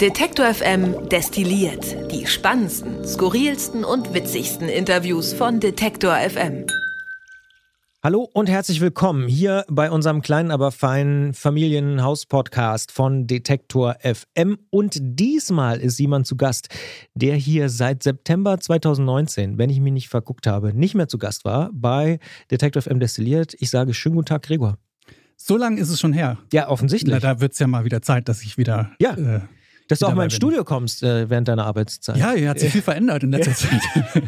Detektor FM destilliert die spannendsten, skurrilsten und witzigsten Interviews von Detektor FM. Hallo und herzlich willkommen hier bei unserem kleinen, aber feinen Familienhaus-Podcast von Detektor FM. Und diesmal ist jemand zu Gast, der hier seit September 2019, wenn ich mich nicht verguckt habe, nicht mehr zu Gast war bei Detektor FM Destilliert. Ich sage schönen guten Tag, Gregor. So lange ist es schon her. Ja, offensichtlich. Na, da wird es ja mal wieder Zeit, dass ich wieder. Ja. Äh, dass du auch mal ins Studio kommst äh, während deiner Arbeitszeit. Ja, hier hat sich viel verändert in letzter Zeit.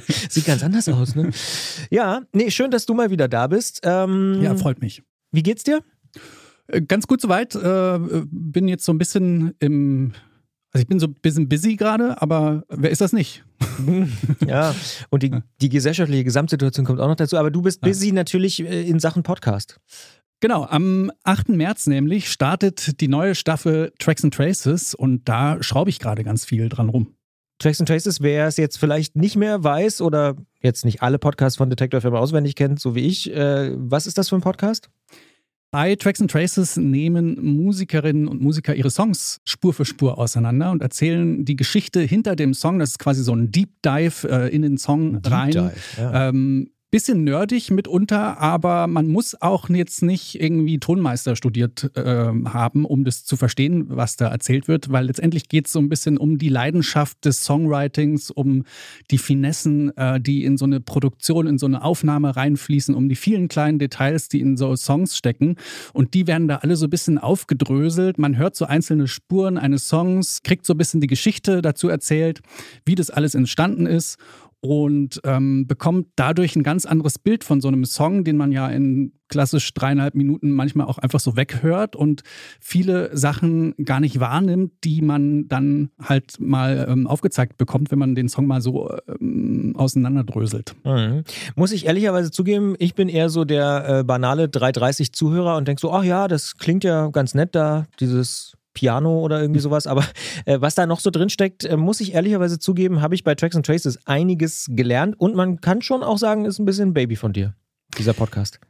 Sieht ganz anders aus, ne? Ja, nee, schön, dass du mal wieder da bist. Ähm, ja, freut mich. Wie geht's dir? Äh, ganz gut soweit. Äh, bin jetzt so ein bisschen im also ich bin so ein bisschen busy gerade, aber wer ist das nicht? ja, und die, die gesellschaftliche Gesamtsituation kommt auch noch dazu. Aber du bist busy ja. natürlich äh, in Sachen Podcast. Genau, am 8. März nämlich startet die neue Staffel Tracks and Traces und da schraube ich gerade ganz viel dran rum. Tracks and Traces, wer es jetzt vielleicht nicht mehr weiß oder jetzt nicht alle Podcasts von Detector FM auswendig kennt, so wie ich, äh, was ist das für ein Podcast? Bei Tracks and Traces nehmen Musikerinnen und Musiker ihre Songs Spur für Spur auseinander und erzählen die Geschichte hinter dem Song. Das ist quasi so ein Deep Dive äh, in den Song Deep rein. Dive, ja. ähm, bisschen nerdig mitunter, aber man muss auch jetzt nicht irgendwie Tonmeister studiert äh, haben, um das zu verstehen, was da erzählt wird, weil letztendlich geht es so ein bisschen um die Leidenschaft des Songwritings, um die Finessen, äh, die in so eine Produktion, in so eine Aufnahme reinfließen, um die vielen kleinen Details, die in so Songs stecken. Und die werden da alle so ein bisschen aufgedröselt. Man hört so einzelne Spuren eines Songs, kriegt so ein bisschen die Geschichte dazu erzählt, wie das alles entstanden ist und ähm, bekommt dadurch ein ganz anderes Bild von so einem Song, den man ja in klassisch dreieinhalb Minuten manchmal auch einfach so weghört und viele Sachen gar nicht wahrnimmt, die man dann halt mal ähm, aufgezeigt bekommt, wenn man den Song mal so ähm, auseinanderdröselt. Mhm. Muss ich ehrlicherweise zugeben, ich bin eher so der äh, banale 330 Zuhörer und denke so, ach ja, das klingt ja ganz nett da, dieses Piano oder irgendwie sowas. Aber äh, was da noch so drin steckt, äh, muss ich ehrlicherweise zugeben, habe ich bei Tracks and Traces einiges gelernt und man kann schon auch sagen, ist ein bisschen Baby von dir, dieser Podcast.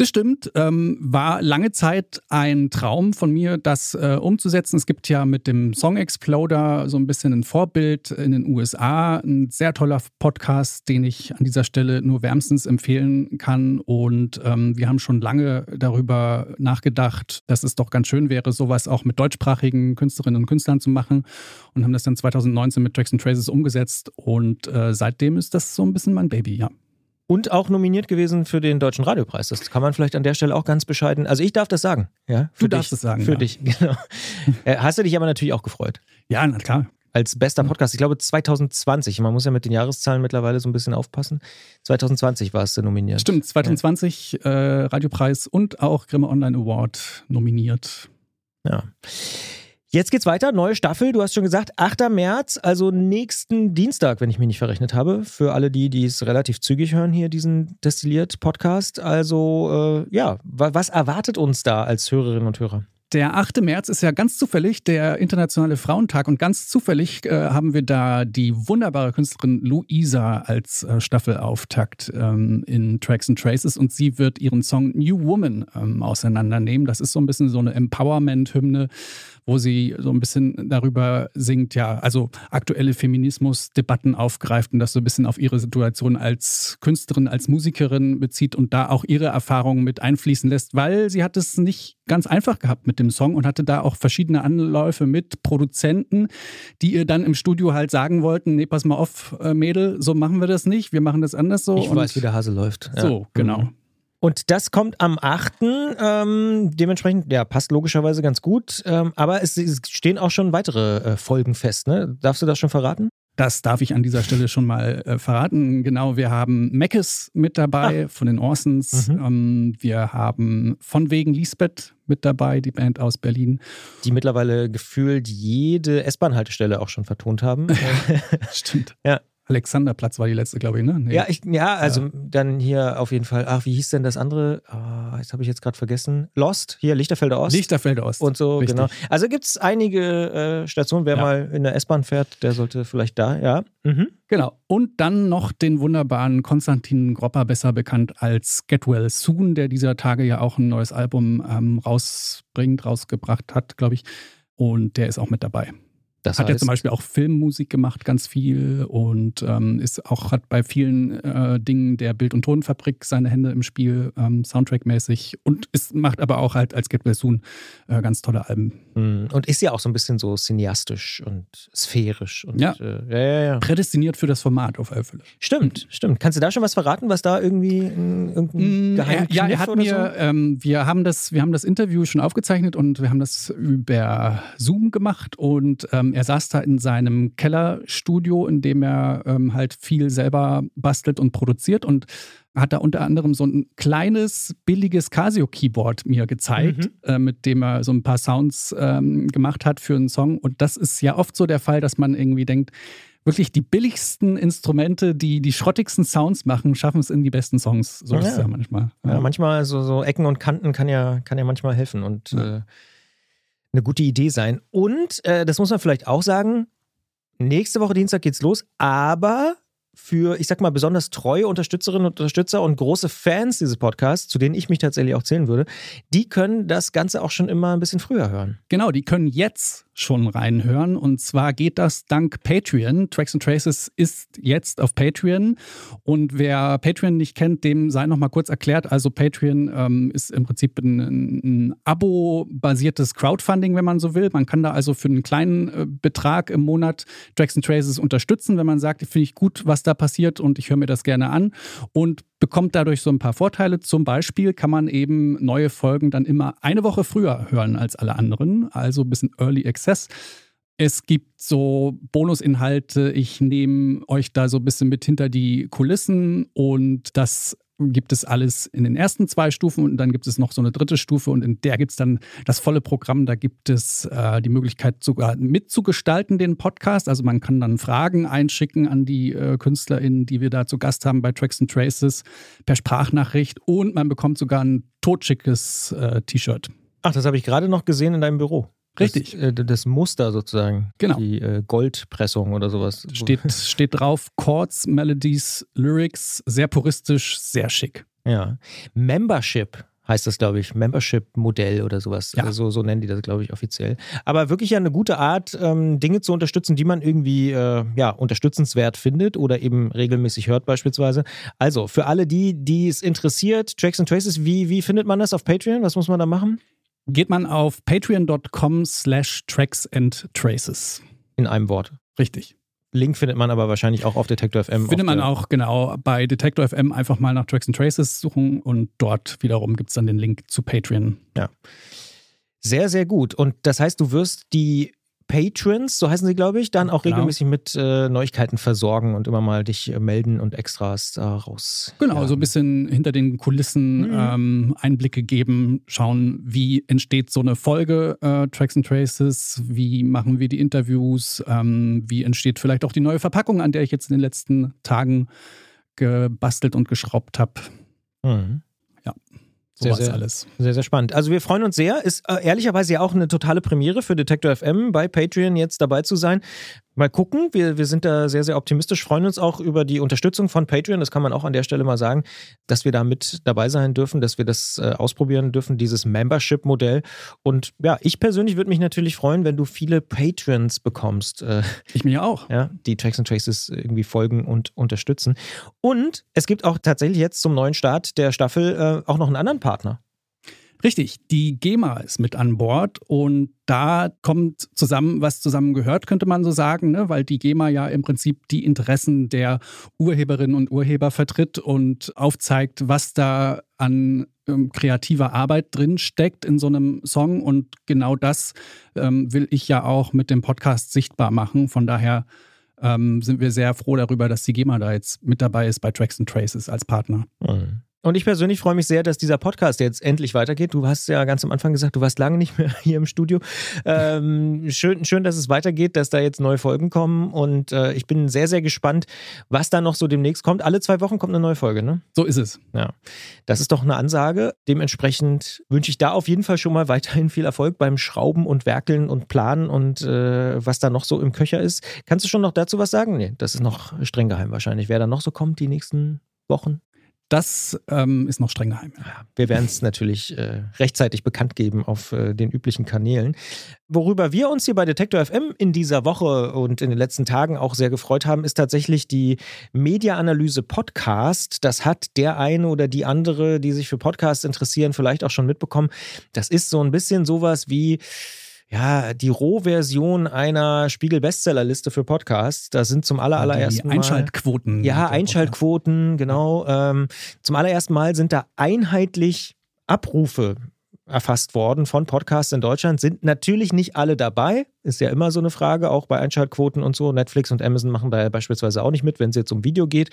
Das stimmt. Ähm, war lange Zeit ein Traum von mir, das äh, umzusetzen. Es gibt ja mit dem Song Exploder so ein bisschen ein Vorbild in den USA. Ein sehr toller Podcast, den ich an dieser Stelle nur wärmstens empfehlen kann. Und ähm, wir haben schon lange darüber nachgedacht, dass es doch ganz schön wäre, sowas auch mit deutschsprachigen Künstlerinnen und Künstlern zu machen. Und haben das dann 2019 mit Tracks and Traces umgesetzt. Und äh, seitdem ist das so ein bisschen mein Baby, ja und auch nominiert gewesen für den Deutschen Radiopreis. Das kann man vielleicht an der Stelle auch ganz bescheiden. Also ich darf das sagen. Ja, du dich, darfst es sagen. Für ja. dich, genau. Äh, hast du dich aber natürlich auch gefreut? Ja, na klar. Als bester Podcast, ich glaube 2020, man muss ja mit den Jahreszahlen mittlerweile so ein bisschen aufpassen. 2020 war es nominiert. Stimmt, 2020 ja. äh, Radiopreis und auch Grimme Online Award nominiert. Ja. Jetzt geht's weiter, neue Staffel. Du hast schon gesagt, 8. März, also nächsten Dienstag, wenn ich mich nicht verrechnet habe. Für alle die, die es relativ zügig hören, hier diesen Destilliert-Podcast. Also, äh, ja, was erwartet uns da als Hörerinnen und Hörer? Der 8. März ist ja ganz zufällig der Internationale Frauentag und ganz zufällig äh, haben wir da die wunderbare Künstlerin Luisa als äh, Staffelauftakt ähm, in Tracks and Traces und sie wird ihren Song New Woman ähm, auseinandernehmen. Das ist so ein bisschen so eine Empowerment-Hymne, wo sie so ein bisschen darüber singt, ja, also aktuelle Feminismus-Debatten aufgreift und das so ein bisschen auf ihre Situation als Künstlerin, als Musikerin bezieht und da auch ihre Erfahrungen mit einfließen lässt, weil sie hat es nicht ganz einfach gehabt mit dem Song und hatte da auch verschiedene Anläufe mit Produzenten, die ihr dann im Studio halt sagen wollten, nee, pass mal auf, äh, Mädel, so machen wir das nicht, wir machen das anders so. Ich weiß, wie der Hase läuft. Ja. So, genau. Mhm. Und das kommt am 8. Ähm, dementsprechend, ja, passt logischerweise ganz gut. Ähm, aber es, es, stehen auch schon weitere äh, Folgen fest, ne? Darfst du das schon verraten? Das darf ich an dieser Stelle schon mal äh, verraten. Genau, wir haben Meckes mit dabei ah. von den Orsons. Mhm. Ähm, wir haben von wegen Lisbeth mit dabei, die Band aus Berlin. Die mittlerweile gefühlt jede S-Bahn-Haltestelle auch schon vertont haben. Stimmt. Ja. Alexanderplatz war die letzte, glaube ich, ne? Nee. Ja, ich, ja, also ja. dann hier auf jeden Fall. Ach, wie hieß denn das andere? Oh, jetzt habe ich jetzt gerade vergessen. Lost, hier Lichterfelder Ost. Lichterfelder Ost. Und so, Richtig. genau. Also gibt es einige äh, Stationen. Wer ja. mal in der S-Bahn fährt, der sollte vielleicht da, ja. Mhm. Genau. Und dann noch den wunderbaren Konstantin Gropper, besser bekannt als Get Well Soon, der dieser Tage ja auch ein neues Album ähm, rausbringt, rausgebracht hat, glaube ich. und der ist auch mit dabei. Das hat heißt, ja zum Beispiel auch Filmmusik gemacht, ganz viel und ähm, ist auch hat bei vielen äh, Dingen der Bild- und Tonfabrik seine Hände im Spiel, ähm, Soundtrack-mäßig und ist, macht aber auch halt als Get Well Soon äh, ganz tolle Alben. Hm, Und ist ja auch so ein bisschen so cineastisch und sphärisch. Und, Ja. Äh, ja, ja, ja. Prädestiniert für das Format auf alle Fälle. Stimmt, stimmt. Kannst du da schon was verraten, was da irgendwie in, irgendein Mm, geheimen er, ja, er hat mir, ähm, wir haben das, wir haben das Interview schon aufgezeichnet und wir haben das über Zoom gemacht und ähm, er saß da in seinem Kellerstudio, in dem er ähm, halt viel selber bastelt und produziert und hat da unter anderem so ein kleines, billiges Casio-Keyboard mir gezeigt, äh, mit dem er so ein paar Sounds ähm, gemacht hat für einen Song. Und das ist ja oft so der Fall, dass man irgendwie denkt, wirklich die billigsten Instrumente, die die schrottigsten Sounds machen, schaffen es in die besten Songs. So ist es Ja. ja manchmal. so? Ja, manchmal so, so Ecken und Kanten kann ja, kann ja manchmal helfen und Ja. äh, eine gute Idee sein. Und äh, das muss man vielleicht auch sagen, nächste Woche Dienstag geht's los, aber für, ich sag mal, besonders treue Unterstützerinnen und Unterstützer und große Fans dieses Podcasts, zu denen ich mich tatsächlich auch zählen würde, die können das Ganze auch schon immer ein bisschen früher hören. Genau, die können jetzt schon reinhören. Und zwar geht das dank Patreon. Tracks and Traces ist jetzt auf Patreon. Und wer Patreon nicht kennt, dem sei noch mal kurz erklärt. Also Patreon ähm, ist im Prinzip ein, ein Abo-basiertes Crowdfunding, wenn man so will. Man kann da also für einen kleinen äh, Betrag im Monat Tracks and Traces unterstützen, wenn man sagt, finde ich gut, was da passiert und ich höre mir das gerne an. Und bekommt dadurch so ein paar Vorteile. Zum Beispiel kann man eben neue Folgen dann immer eine Woche früher hören als alle anderen, also ein bisschen Early Access. Es gibt so Bonusinhalte. Ich nehme euch da so ein bisschen mit hinter die Kulissen und das gibt es alles in den ersten zwei Stufen und dann gibt es noch so eine dritte Stufe und in der gibt es dann das volle Programm. Da gibt es äh, die Möglichkeit sogar mitzugestalten den Podcast. Also man kann dann Fragen einschicken an die äh, KünstlerInnen, die wir da zu Gast haben bei Tracks and Traces per Sprachnachricht und man bekommt sogar ein totschickes äh, T-Shirt. Ach, das habe ich gerade noch gesehen in deinem Büro. Richtig. Das, äh, das Muster sozusagen. Genau. Die äh, Goldpressung oder sowas. Steht, steht drauf Chords, Melodies, Lyrics, sehr puristisch, sehr schick. Ja. Membership heißt das, glaube ich. Membership-Modell oder sowas. Ja. Also, so nennen die das, glaube ich, offiziell. Aber wirklich ja eine gute Art, ähm, Dinge zu unterstützen, die man irgendwie äh, ja, unterstützenswert findet oder eben regelmäßig hört, beispielsweise. Also, für alle die, die es interessiert, Tracks and Traces, wie, wie findet man das auf Patreon? Was muss man da machen? Geht man auf patreon.com slash tracks and traces. In einem Wort. Richtig. Link findet man aber wahrscheinlich auch auf Detektor FM. Findet man auch genau bei Detektor FM einfach mal nach Tracks and Traces suchen und dort wiederum gibt es dann den Link zu Patreon. Sehr, sehr gut. Und das heißt, du wirst die Patrons, so heißen sie, glaube ich, dann auch Genau. regelmäßig mit äh, Neuigkeiten versorgen und immer mal dich äh, melden und Extras da raus. Genau, ja. so ein bisschen hinter den Kulissen Mhm. ähm, Einblicke geben, schauen, wie entsteht so eine Folge äh, Tracks and Traces, wie machen wir die Interviews, ähm, wie entsteht vielleicht auch die neue Verpackung, an der ich jetzt in den letzten Tagen gebastelt und geschraubt habe. Mhm. Sehr, Sowas sehr- alles. Sehr, sehr spannend. Also wir freuen uns sehr. Ist äh, ehrlicherweise ja auch eine totale Premiere für Detektor FM bei Patreon jetzt dabei zu sein. Mal gucken. Wir, wir sind da sehr, sehr optimistisch, freuen uns auch über die Unterstützung von Patreon. Das kann man auch an der Stelle mal sagen, dass wir da mit dabei sein dürfen, dass wir das äh, ausprobieren dürfen, dieses Membership-Modell. Und ja, ich persönlich würde mich natürlich freuen, wenn du viele Patrons bekommst. Äh, Ich mir auch. ja, die Tracks and Traces irgendwie folgen und unterstützen. Und es gibt auch tatsächlich jetzt zum neuen Start der Staffel äh, auch noch einen anderen Partner. Richtig, die GEMA ist mit an Bord und da kommt zusammen, was zusammen gehört, könnte man so sagen, ne? weil die GEMA ja im Prinzip die Interessen der Urheberinnen und Urheber vertritt und aufzeigt, was da an ähm, kreativer Arbeit drin steckt in so einem Song und genau das ähm, will ich ja auch mit dem Podcast sichtbar machen. Von daher ähm, sind wir sehr froh darüber, dass die GEMA da jetzt mit dabei ist bei Tracks and Traces als Partner. Mhm. Und ich persönlich freue mich sehr, dass dieser Podcast jetzt endlich weitergeht. Du hast ja ganz am Anfang gesagt, du warst lange nicht mehr hier im Studio. Ähm, schön, schön, dass es weitergeht, dass da jetzt neue Folgen kommen. Und äh, ich bin sehr, sehr gespannt, was da noch so demnächst kommt. Alle zwei Wochen kommt eine neue Folge, ne? So ist es. Ja. Das ist doch eine Ansage. Dementsprechend wünsche ich da auf jeden Fall schon mal weiterhin viel Erfolg beim Schrauben und Werkeln und Planen und äh, was da noch so im Köcher ist. Kannst du schon noch dazu was sagen? Nee, das ist noch streng geheim wahrscheinlich. Wer da noch so kommt die nächsten Wochen? Das ähm, ist noch streng geheim. Ja, wir werden es natürlich äh, rechtzeitig bekannt geben auf äh, den üblichen Kanälen. Worüber wir uns hier bei Detektor FM in dieser Woche und in den letzten Tagen auch sehr gefreut haben, ist tatsächlich die Media-Analyse Podcast. Das hat der eine oder die andere, die sich für Podcasts interessieren, vielleicht auch schon mitbekommen. Das ist so ein bisschen sowas wie ja, die Rohversion einer Spiegel-Bestsellerliste für Podcasts. Da sind zum aller, allerersten Mal. Einschaltquoten. Ja, Einschaltquoten, genau. Ähm, zum allerersten Mal sind da einheitlich Abrufe erfasst worden von Podcasts in Deutschland. Sind natürlich nicht alle dabei. Ist ja immer so eine Frage, auch bei Einschaltquoten und so. Netflix und Amazon machen da ja beispielsweise auch nicht mit, wenn es jetzt um Video geht.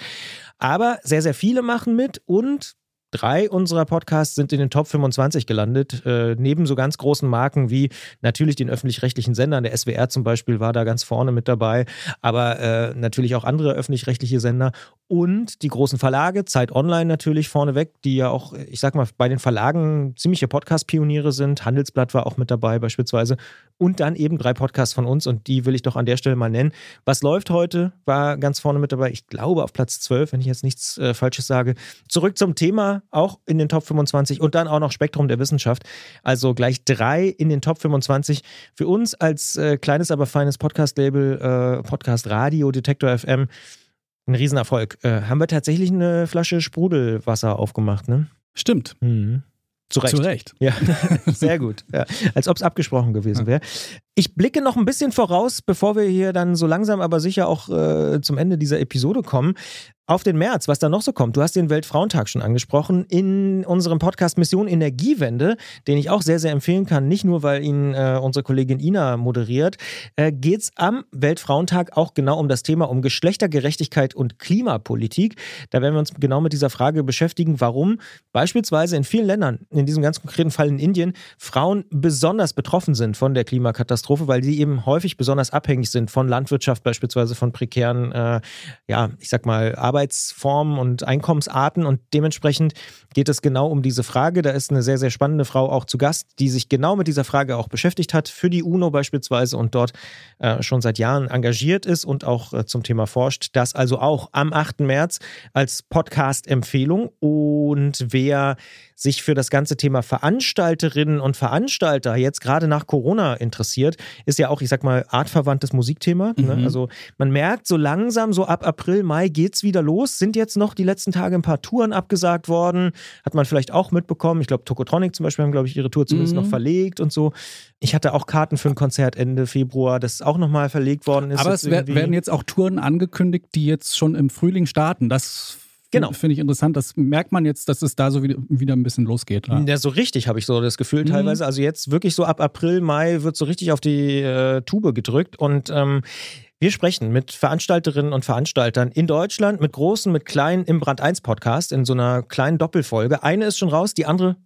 Aber sehr, sehr viele machen mit und Drei unserer Podcasts sind in den Top 25 gelandet, äh, neben so ganz großen Marken wie natürlich den öffentlich-rechtlichen Sendern. Der SWR zum Beispiel war da ganz vorne mit dabei, aber äh, natürlich auch andere öffentlich-rechtliche Sender und die großen Verlage, Zeit Online natürlich vorneweg, die ja auch, ich sag mal, bei den Verlagen ziemliche Podcast-Pioniere sind. Handelsblatt war auch mit dabei beispielsweise. Und dann eben drei Podcasts von uns und die will ich doch an der Stelle mal nennen. Was läuft heute? War ganz vorne mit dabei. Ich glaube auf Platz 12, wenn ich jetzt nichts äh, Falsches sage. Zurück zum Thema, auch in den Top 25 und dann auch noch Spektrum der Wissenschaft. Also gleich drei in den Top 25. Für uns als äh, kleines, aber feines Podcast-Label, äh, Podcast Radio, Detektor FM ein Riesenerfolg. Äh, haben wir tatsächlich eine Flasche Sprudelwasser aufgemacht, ne? Stimmt. Mhm. Zu Recht. Zu Recht. Ja, sehr gut. Ja. Als ob es abgesprochen gewesen wäre. Ich blicke noch ein bisschen voraus, bevor wir hier dann so langsam aber sicher auch äh, zum Ende dieser Episode kommen auf den März, was da noch so kommt. Du hast den Weltfrauentag schon angesprochen in unserem Podcast Mission Energiewende, den ich auch sehr, sehr empfehlen kann. Nicht nur, weil ihn äh, unsere Kollegin Ina moderiert, äh, geht es am Weltfrauentag auch genau um das Thema um Geschlechtergerechtigkeit und Klimapolitik. Da werden wir uns genau mit dieser Frage beschäftigen, warum beispielsweise in vielen Ländern, in diesem ganz konkreten Fall in Indien, Frauen besonders betroffen sind von der Klimakatastrophe, weil sie eben häufig besonders abhängig sind von Landwirtschaft, beispielsweise von prekären, äh, ja, ich sag mal, Arbeit Arbeitsformen und Einkommensarten und dementsprechend geht es genau um diese Frage. Da ist eine sehr, sehr spannende Frau auch zu Gast, die sich genau mit dieser Frage auch beschäftigt hat, für die UNO beispielsweise und dort äh, schon seit Jahren engagiert ist und auch äh, zum Thema forscht. Das also auch am 8. März als Podcast-Empfehlung. Und wer sich für das ganze Thema Veranstalterinnen und Veranstalter jetzt gerade nach Corona interessiert, ist ja auch, ich sag mal, artverwandtes Musikthema. Ne? Mhm. Ne? Also man merkt so langsam, so ab April, Mai geht es wieder los. Sind jetzt noch die letzten Tage ein paar Touren abgesagt worden. Hat man vielleicht auch mitbekommen. Ich glaube, Tokotronic zum Beispiel haben, glaube ich, ihre Tour zumindest mhm. noch verlegt und so. Ich hatte auch Karten für ein Konzert Ende Februar, das auch nochmal verlegt worden ist. Aber es werden jetzt auch Touren angekündigt, die jetzt schon im Frühling starten. Das Genau. Finde ich interessant. Das merkt man jetzt, dass es da so wieder, wieder ein bisschen losgeht. Ja, ja so richtig habe ich so das Gefühl mhm. teilweise. Also jetzt wirklich so ab April, Mai wird so richtig auf die äh, Tube gedrückt und ähm, wir sprechen mit Veranstalterinnen und Veranstaltern in Deutschland, mit großen, mit kleinen im Brand 1 Podcast in so einer kleinen Doppelfolge. Eine ist schon raus, die andere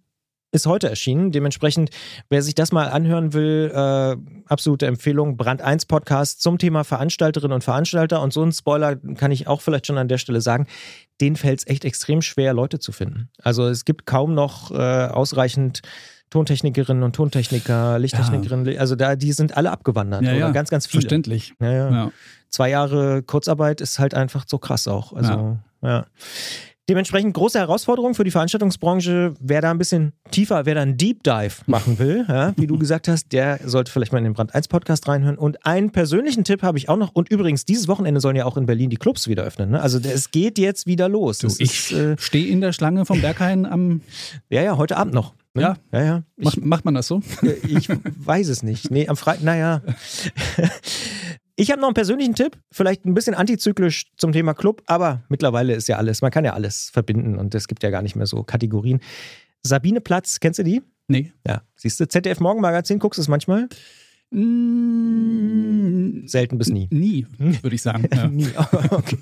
ist heute erschienen. Dementsprechend, wer sich das mal anhören will, äh, absolute Empfehlung. Brand 1 Podcast zum Thema Veranstalterinnen und Veranstalter. Und so ein Spoiler kann ich auch vielleicht schon an der Stelle sagen. Denen fällt es echt extrem schwer, Leute zu finden. Also es gibt kaum noch äh, ausreichend Tontechnikerinnen und Tontechniker, Lichttechnikerinnen, ja. also da, die sind alle abgewandert. Ja, oder ja. ganz, ganz viele. Verständlich. Ja, ja. Zwei Jahre Kurzarbeit ist halt einfach so krass auch. Also, ja. Dementsprechend große Herausforderung für die Veranstaltungsbranche. Wer da ein bisschen tiefer, wer da einen Deep Dive machen will, ja, wie du gesagt hast, der sollte vielleicht mal in den Brand 1 Podcast reinhören. Und einen persönlichen Tipp habe ich auch noch. Und übrigens, dieses Wochenende sollen ja auch in Berlin die Clubs wieder öffnen. Ne? Also es geht jetzt wieder los. Du, ich äh, stehe in der Schlange vom Berghain am. Ja, ja, heute Abend noch. Ne? Ja, ja, ja. Ich, macht, macht man das so? Ich weiß es nicht. Nee, am Freitag, naja. Ich habe noch einen persönlichen Tipp, vielleicht ein bisschen antizyklisch zum Thema Club, aber mittlerweile ist ja alles, man kann ja alles verbinden und es gibt ja gar nicht mehr so Kategorien. Sabine Platz, kennst du die? Nee. Ja, siehst du, ZDF Morgenmagazin, guckst du es manchmal? Mm, Selten bis nie. Nie, würde ich sagen. Ja. nie. Okay.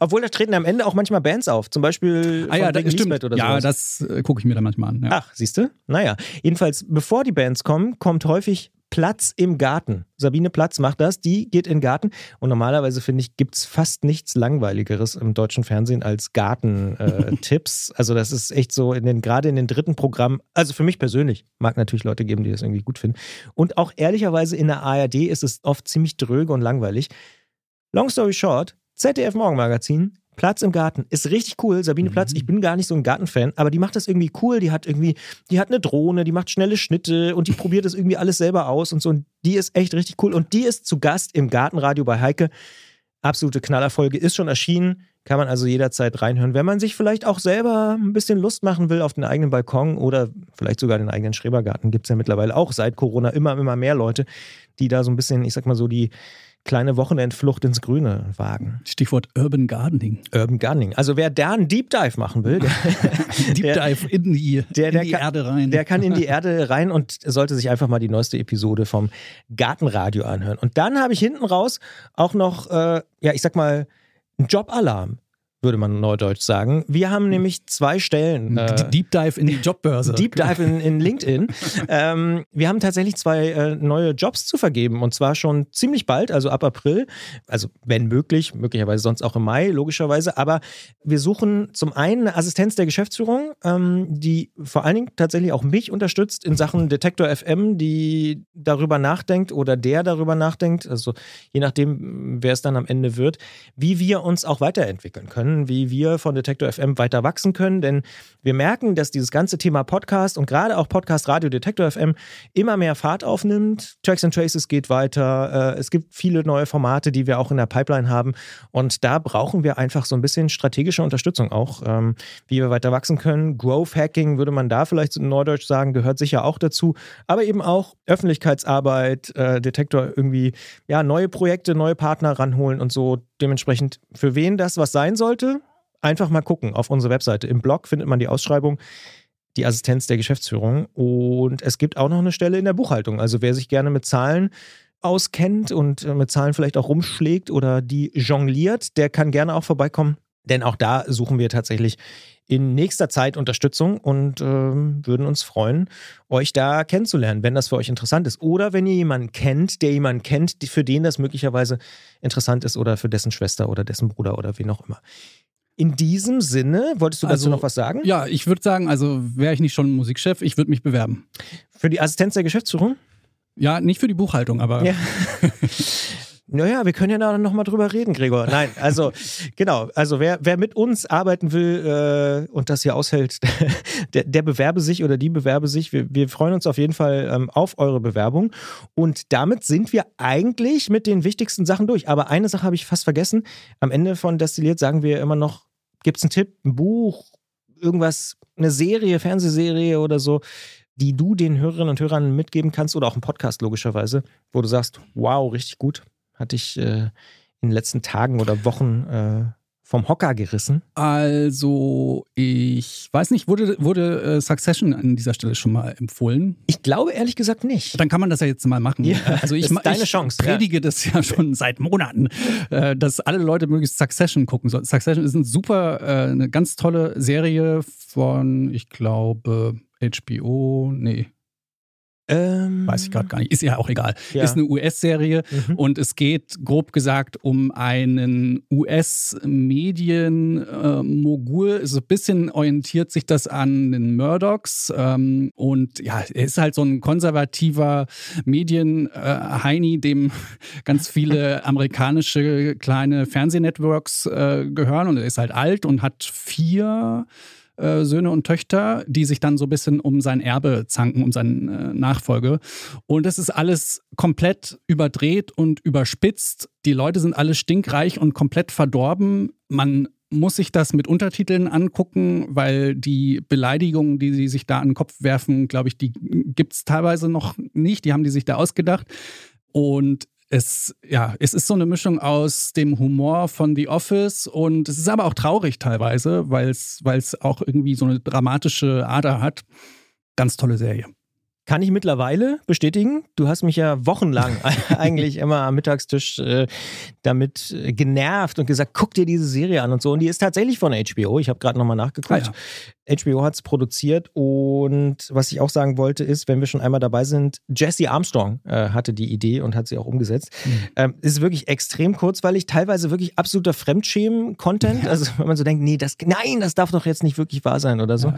Obwohl da treten am Ende auch manchmal Bands auf. Zum Beispiel ah, ja, das stimmt. oder so. Ja, das äh, gucke ich mir dann manchmal an. Ja. Ach, siehst du? Naja. Jedenfalls, bevor die Bands kommen, kommt häufig Platz im Garten. Sabine Platz macht das, die geht in den Garten. Und normalerweise finde ich, gibt es fast nichts Langweiligeres im deutschen Fernsehen als Gartentipps. Äh, also, das ist echt so, in den, gerade in den dritten Programmen, also für mich persönlich, mag natürlich Leute geben, die das irgendwie gut finden. Und auch ehrlicherweise in der ARD ist es oft ziemlich dröge und langweilig. Long story short, ZDF Morgenmagazin Platz im Garten. Ist richtig cool. Sabine mhm. Platz, ich bin gar nicht so ein Gartenfan, aber die macht das irgendwie cool. Die hat irgendwie, die hat eine Drohne, die macht schnelle Schnitte und die probiert das irgendwie alles selber aus und so. Und die ist echt richtig cool. Und die ist zu Gast im Gartenradio bei Heike. Absolute Knallerfolge ist schon erschienen. Kann man also jederzeit reinhören, wenn man sich vielleicht auch selber ein bisschen Lust machen will auf den eigenen Balkon oder vielleicht sogar den eigenen Schrebergarten. Gibt es ja mittlerweile auch seit Corona immer, immer mehr Leute, die da so ein bisschen, ich sag mal so, die kleine Wochenendflucht ins Grüne wagen. Stichwort Urban Gardening. Urban Gardening. Also wer da einen Deep Dive machen will, der, Deep Dive in die, der, der in die kann, Erde rein. Der kann in die Erde rein und sollte sich einfach mal die neueste Episode vom Gartenradio anhören. Und dann habe ich hinten raus auch noch, äh, ja, ich sag mal, einen Jobalarm würde man neudeutsch sagen. Wir haben nämlich zwei Stellen. Äh, Deep Dive in die Jobbörse. Deep Dive in, in LinkedIn. ähm, wir haben tatsächlich zwei äh, neue Jobs zu vergeben und zwar schon ziemlich bald, also ab April. Also wenn möglich, möglicherweise sonst auch im Mai, logischerweise. Aber wir suchen zum einen eine Assistenz der Geschäftsführung, ähm, die vor allen Dingen tatsächlich auch mich unterstützt in Sachen Detektor FM, die darüber nachdenkt oder der darüber nachdenkt, also je nachdem, wer es dann am Ende wird, wie wir uns auch weiterentwickeln können wie wir von Detektor FM weiter wachsen können. Denn wir merken, dass dieses ganze Thema Podcast und gerade auch Podcast Radio Detektor FM immer mehr Fahrt aufnimmt. Tracks and Traces geht weiter. Äh, es gibt viele neue Formate, die wir auch in der Pipeline haben. Und da brauchen wir einfach so ein bisschen strategische Unterstützung auch, ähm, wie wir weiter wachsen können. Growth Hacking würde man da vielleicht in Neudeutsch sagen, gehört sicher auch dazu. Aber eben auch Öffentlichkeitsarbeit, äh, Detektor irgendwie, ja, neue Projekte, neue Partner ranholen und so. Dementsprechend, für wen das was sein sollte, einfach mal gucken auf unsere Webseite. Im Blog findet man die Ausschreibung, die Assistenz der Geschäftsführung. Und es gibt auch noch eine Stelle in der Buchhaltung. Also wer sich gerne mit Zahlen auskennt und äh, mit Zahlen vielleicht auch rumschlägt oder die jongliert, der kann gerne auch vorbeikommen. Denn auch da suchen wir tatsächlich in nächster Zeit Unterstützung und äh, würden uns freuen, euch da kennenzulernen, wenn das für euch interessant ist. Oder wenn ihr jemanden kennt, der jemanden kennt, für den das möglicherweise interessant ist oder für dessen Schwester oder dessen Bruder oder wen auch immer. In diesem Sinne, wolltest du dazu also, noch was sagen? Ja, ich würde sagen, also wäre ich nicht schon Musikchef, ich würde mich bewerben. Für die Assistenz der Geschäftsführung? Ja, nicht für die Buchhaltung, aber. Ja. Naja, wir können ja da nochmal drüber reden, Gregor. Nein, also genau, also wer, wer mit uns arbeiten will äh, und das hier aushält, der, der, bewerbe sich oder die bewerbe sich. Wir, wir freuen uns auf jeden Fall ähm, auf eure Bewerbung. Und damit sind wir eigentlich mit den wichtigsten Sachen durch. Aber eine Sache habe ich fast vergessen. Am Ende von Destilliert sagen wir immer noch, gibt es einen Tipp, ein Buch, irgendwas, eine Serie, Fernsehserie oder so, die du den Hörerinnen und Hörern mitgeben kannst oder auch einen Podcast logischerweise, wo du sagst, wow, richtig gut hatte ich äh, in den letzten Tagen oder Wochen äh, vom Hocker gerissen? Also, ich weiß nicht, wurde, wurde äh, Succession an dieser Stelle schon mal empfohlen? Ich glaube ehrlich gesagt nicht. Dann kann man das ja jetzt mal machen. Ja, also ich, ist deine ich Chance. predige ja. das ja schon seit Monaten, äh, dass alle Leute möglichst Succession gucken sollen. Succession ist eine super, äh, eine ganz tolle Serie von, ich glaube, HBO, nee, ähm, Weiß ich gerade gar nicht. Ist ja auch egal. Ja. Ist eine US-Serie mhm. und es geht grob gesagt um einen US-Medien-Mogul. so ein bisschen orientiert sich das an den Murdochs. Ähm, und ja, er ist halt so ein konservativer Medien-Heini, dem ganz viele amerikanische kleine Fernsehnetworks äh, gehören. Und er ist halt alt und hat vier äh, Söhne und Töchter, die sich dann so ein bisschen um sein Erbe zanken, um seine äh, Nachfolge. Und es ist alles komplett überdreht und überspitzt. Die Leute sind alle stinkreich und komplett verdorben. Man muss sich das mit Untertiteln angucken, weil die Beleidigungen, die sie sich da an den Kopf werfen, glaube ich, die gibt es teilweise noch nicht. Die haben die sich da ausgedacht. Und es, ja, es ist so eine Mischung aus dem Humor von The Office und es ist aber auch traurig teilweise, weil es auch irgendwie so eine dramatische Ader hat. Ganz tolle Serie. Kann ich mittlerweile bestätigen. Du hast mich ja wochenlang eigentlich immer am Mittagstisch äh, damit äh, genervt und gesagt, guck dir diese Serie an und so. Und die ist tatsächlich von HBO. Ich habe gerade nochmal nachgeguckt. Ah, ja. HBO hat es produziert und was ich auch sagen wollte ist, wenn wir schon einmal dabei sind, Jesse Armstrong äh, hatte die Idee und hat sie auch umgesetzt. Mhm. Ähm, ist wirklich extrem kurzweilig, teilweise wirklich absoluter Fremdschämen-Content. Ja. Also wenn man so denkt, nee, das, nein, das darf doch jetzt nicht wirklich wahr sein oder so. Ja.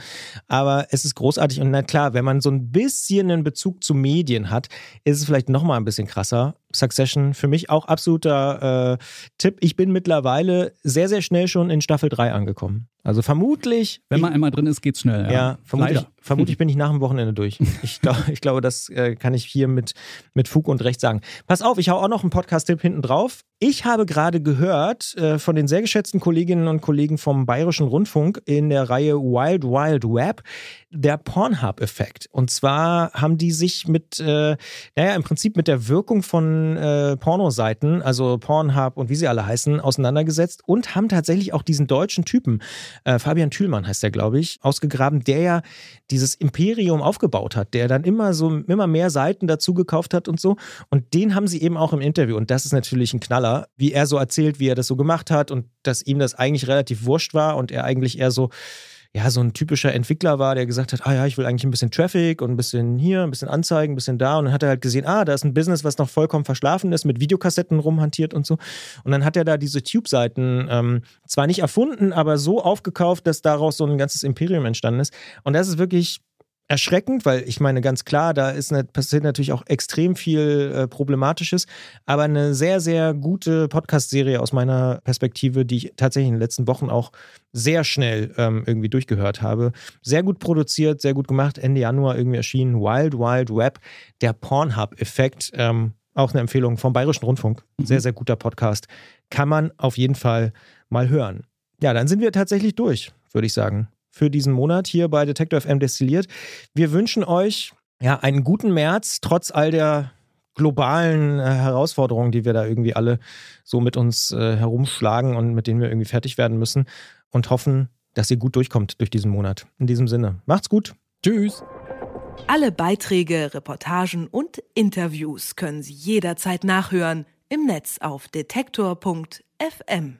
Aber es ist großartig und na klar, wenn man so ein bisschen einen Bezug zu Medien hat, ist es vielleicht nochmal ein bisschen krasser. Succession für mich auch absoluter äh, Tipp. Ich bin mittlerweile sehr, sehr schnell schon in Staffel 3 angekommen. Also vermutlich. Wenn man einmal drin ist, geht's schnell. Ja, ja vermutlich, vermutlich bin ich nach dem Wochenende durch. Ich, glaub, ich glaube, das äh, kann ich hier mit, mit Fug und Recht sagen. Pass auf, ich hau auch noch einen Podcast-Tipp hinten drauf. Ich habe gerade gehört äh, von den sehr geschätzten Kolleginnen und Kollegen vom Bayerischen Rundfunk in der Reihe Wild Wild Web der Pornhub-Effekt. Und zwar haben die sich mit, äh, naja, im Prinzip mit der Wirkung von äh, Pornoseiten, also Pornhub und wie sie alle heißen, auseinandergesetzt und haben tatsächlich auch diesen deutschen Typen, äh, Fabian Thülmann heißt der, glaube ich, ausgegraben, der ja dieses Imperium aufgebaut hat, der dann immer so immer mehr Seiten dazu gekauft hat und so. Und den haben sie eben auch im Interview. Und das ist natürlich ein Knaller, wie er so erzählt, wie er das so gemacht hat und dass ihm das eigentlich relativ wurscht war und er eigentlich eher so ja, so ein typischer Entwickler war, der gesagt hat, ah ja, ich will eigentlich ein bisschen Traffic und ein bisschen hier, ein bisschen Anzeigen, ein bisschen da. Und dann hat er halt gesehen, ah, da ist ein Business, was noch vollkommen verschlafen ist, mit Videokassetten rumhantiert und so. Und dann hat er da diese Tube-Seiten ähm, zwar nicht erfunden, aber so aufgekauft, dass daraus so ein ganzes Imperium entstanden ist. Und das ist wirklich erschreckend, weil ich meine, ganz klar, da ist eine, passiert natürlich auch extrem viel äh, Problematisches, aber eine sehr, sehr gute Podcast-Serie aus meiner Perspektive, die ich tatsächlich in den letzten Wochen auch sehr schnell ähm, irgendwie durchgehört habe. Sehr gut produziert, sehr gut gemacht, Ende Januar irgendwie erschienen, Wild Wild Web, der Pornhub-Effekt, ähm, auch eine Empfehlung vom Bayerischen Rundfunk. Mhm. Sehr, sehr guter Podcast. Kann man auf jeden Fall mal hören. Ja, dann sind wir tatsächlich durch, würde ich sagen für diesen Monat hier bei Detector FM destilliert. Wir wünschen euch ja einen guten März, trotz all der globalen äh, Herausforderungen, die wir da irgendwie alle so mit uns äh, herumschlagen und mit denen wir irgendwie fertig werden müssen und hoffen, dass ihr gut durchkommt durch diesen Monat. In diesem Sinne, macht's gut. Tschüss. Alle Beiträge, Reportagen und Interviews können Sie jederzeit nachhören im Netz auf detektor.fm.